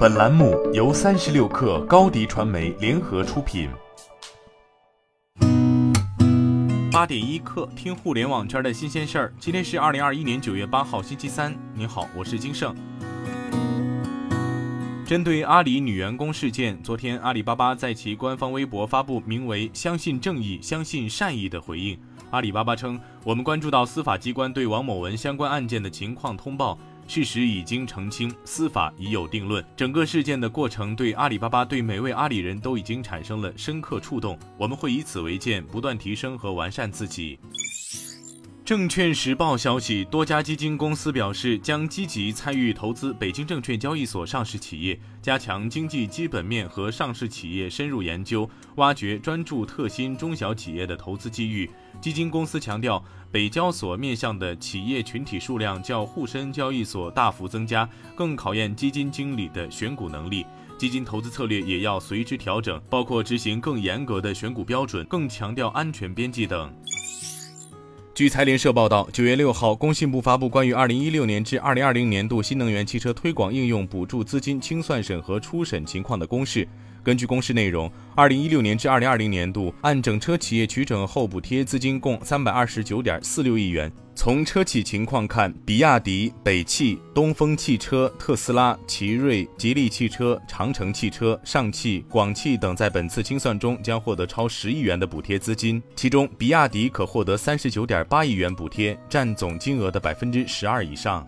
本栏目由三十六氪高低传媒联合出品。八点一刻，听互联网圈的新鲜事儿。今天是二零二一年九月八号，星期三。您好，我是金盛。针对阿里女员工事件，昨天阿里巴巴在其官方微博发布名为“相信正义，相信善意”的回应。阿里巴巴称，我们关注到司法机关对王某文相关案件的情况通报。事实已经澄清，司法已有定论。整个事件的过程对阿里巴巴、对每位阿里人都已经产生了深刻触动。我们会以此为鉴，不断提升和完善自己。证券时报消息，多家基金公司表示将积极参与投资北京证券交易所上市企业，加强经济基本面和上市企业深入研究，挖掘专注特新中小企业的投资机遇。基金公司强调，北交所面向的企业群体数量较沪深交易所大幅增加，更考验基金经理的选股能力。基金投资策略也要随之调整，包括执行更严格的选股标准，更强调安全边际等。据财联社报道，九月六号，工信部发布关于二零一六年至二零二零年度新能源汽车推广应用补助资金清算审核初审情况的公示。根据公示内容，二零一六年至二零二零年度按整车企业取整后补贴资金共三百二十九点四六亿元。从车企情况看，比亚迪、北汽、东风汽车、特斯拉、奇瑞、吉利汽车、长城汽车、上汽、广汽等在本次清算中将获得超十亿元的补贴资金，其中比亚迪可获得三十九点八亿元补贴，占总金额的百分之十二以上。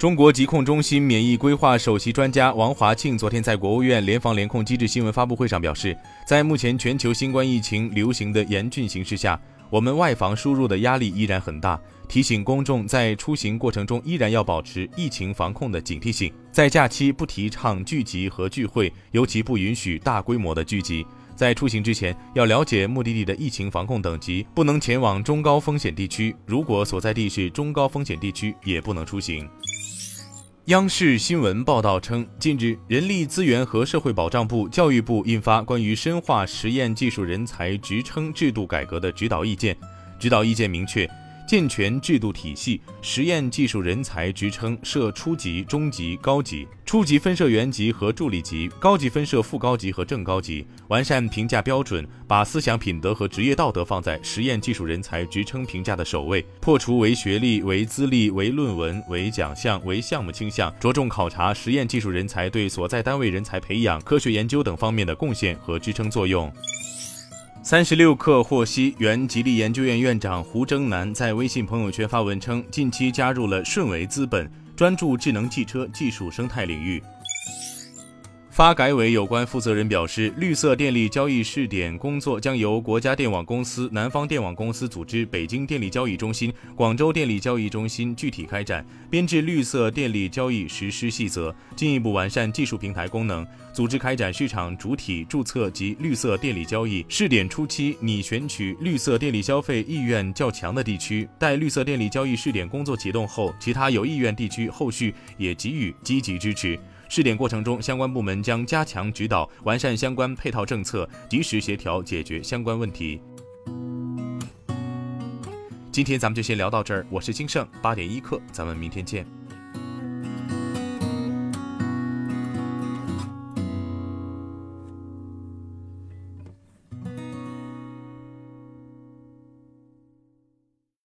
中国疾控中心免疫规划首席专家王华庆昨天在国务院联防联控机制新闻发布会上表示，在目前全球新冠疫情流行的严峻形势下，我们外防输入的压力依然很大，提醒公众在出行过程中依然要保持疫情防控的警惕性。在假期不提倡聚集和聚会，尤其不允许大规模的聚集。在出行之前要了解目的地的疫情防控等级，不能前往中高风险地区。如果所在地是中高风险地区，也不能出行。央视新闻报道称，近日，人力资源和社会保障部、教育部印发关于深化实验技术人才职称制度改革的指导意见。指导意见明确。健全制度体系，实验技术人才职称设初级、中级、高级，初级分设原级和助理级，高级分设副高级和正高级。完善评价标准，把思想品德和职业道德放在实验技术人才职称评价的首位，破除唯学历、唯资历、唯论文、唯奖项、唯项目倾向，着重考察实验技术人才对所在单位人才培养、科学研究等方面的贡献和支撑作用。三十六氪获悉，原吉利研究院院长胡征南在微信朋友圈发文称，近期加入了顺为资本，专注智能汽车技术生态领域。发改委有关负责人表示，绿色电力交易试点工作将由国家电网公司、南方电网公司组织北京电力交易中心、广州电力交易中心具体开展，编制绿色电力交易实施细则，进一步完善技术平台功能，组织开展市场主体注册及绿色电力交易。试点初期拟选取绿色电力消费意愿较强的地区，待绿色电力交易试点工作启动后，其他有意愿地区后续也给予积极支持。试点过程中，相关部门将加强指导，完善相关配套政策，及时协调解决相关问题。今天咱们就先聊到这儿，我是金盛，八点一刻，咱们明天见。